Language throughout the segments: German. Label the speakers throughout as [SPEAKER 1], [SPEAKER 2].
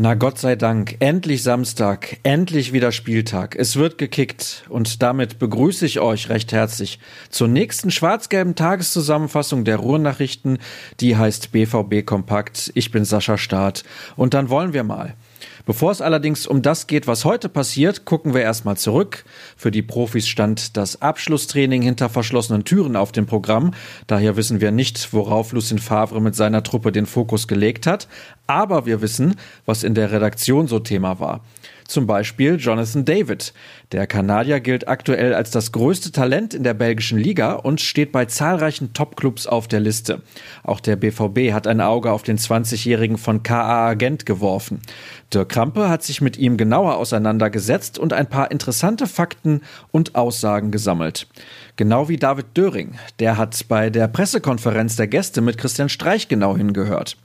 [SPEAKER 1] Na Gott sei Dank, endlich Samstag, endlich wieder Spieltag. Es wird gekickt und damit begrüße ich euch recht herzlich zur nächsten schwarz-gelben Tageszusammenfassung der Ruhrnachrichten. Die heißt BVB Kompakt. Ich bin Sascha Staat und dann wollen wir mal. Bevor es allerdings um das geht, was heute passiert, gucken wir erstmal zurück. Für die Profis stand das Abschlusstraining hinter verschlossenen Türen auf dem Programm. Daher wissen wir nicht, worauf Lucien Favre mit seiner Truppe den Fokus gelegt hat. Aber wir wissen, was in der Redaktion so Thema war. Zum Beispiel Jonathan David. Der Kanadier gilt aktuell als das größte Talent in der belgischen Liga und steht bei zahlreichen Topclubs auf der Liste. Auch der BVB hat ein Auge auf den 20-Jährigen von KA Agent geworfen. Dirk Krampe hat sich mit ihm genauer auseinandergesetzt und ein paar interessante Fakten und Aussagen gesammelt. Genau wie David Döring. Der hat bei der Pressekonferenz der Gäste mit Christian Streich genau hingehört.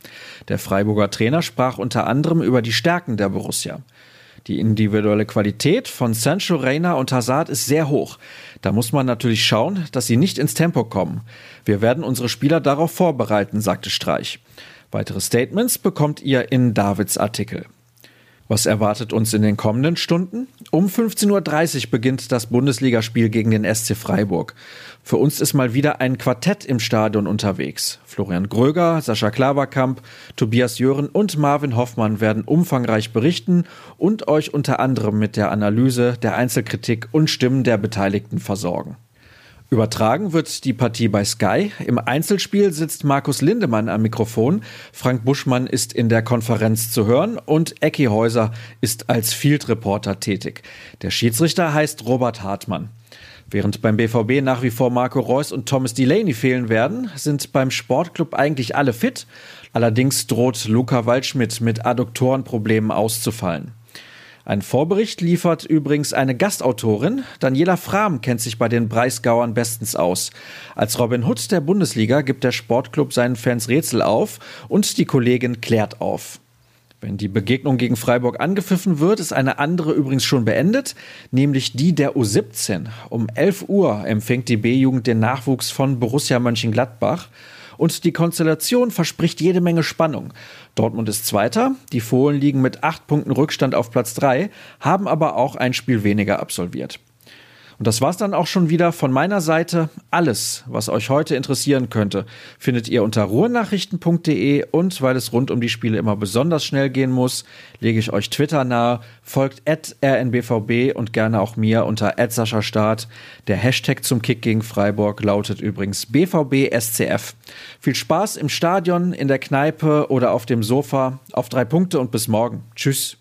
[SPEAKER 1] Der Freiburger Trainer sprach unter anderem über die Stärken der Borussia. Die individuelle Qualität von Sancho, Reina und Hazard ist sehr hoch. Da muss man natürlich schauen, dass sie nicht ins Tempo kommen. Wir werden unsere Spieler darauf vorbereiten, sagte Streich. Weitere Statements bekommt ihr in Davids Artikel. Was erwartet uns in den kommenden Stunden? Um 15.30 Uhr beginnt das Bundesligaspiel gegen den SC Freiburg. Für uns ist mal wieder ein Quartett im Stadion unterwegs. Florian Gröger, Sascha Klaverkamp, Tobias Jören und Marvin Hoffmann werden umfangreich berichten und euch unter anderem mit der Analyse, der Einzelkritik und Stimmen der Beteiligten versorgen. Übertragen wird die Partie bei Sky. Im Einzelspiel sitzt Markus Lindemann am Mikrofon. Frank Buschmann ist in der Konferenz zu hören und Ecki Häuser ist als Field Reporter tätig. Der Schiedsrichter heißt Robert Hartmann. Während beim BVB nach wie vor Marco Reus und Thomas Delaney fehlen werden, sind beim Sportclub eigentlich alle fit. Allerdings droht Luca Waldschmidt mit Adduktorenproblemen auszufallen. Ein Vorbericht liefert übrigens eine Gastautorin. Daniela Frahm kennt sich bei den Breisgauern bestens aus. Als Robin Hood der Bundesliga gibt der Sportclub seinen Fans Rätsel auf und die Kollegin klärt auf. Wenn die Begegnung gegen Freiburg angepfiffen wird, ist eine andere übrigens schon beendet, nämlich die der U17. Um 11 Uhr empfängt die B-Jugend den Nachwuchs von Borussia Mönchengladbach. Und die Konstellation verspricht jede Menge Spannung. Dortmund ist Zweiter, die Fohlen liegen mit acht Punkten Rückstand auf Platz drei, haben aber auch ein Spiel weniger absolviert. Und das war's dann auch schon wieder von meiner Seite. Alles, was euch heute interessieren könnte, findet ihr unter ruhrnachrichten.de und weil es rund um die Spiele immer besonders schnell gehen muss, lege ich euch Twitter nahe, folgt at rnbvb und gerne auch mir unter Start. Der Hashtag zum Kick gegen Freiburg lautet übrigens BVBSCF. Viel Spaß im Stadion, in der Kneipe oder auf dem Sofa. Auf drei Punkte und bis morgen. Tschüss.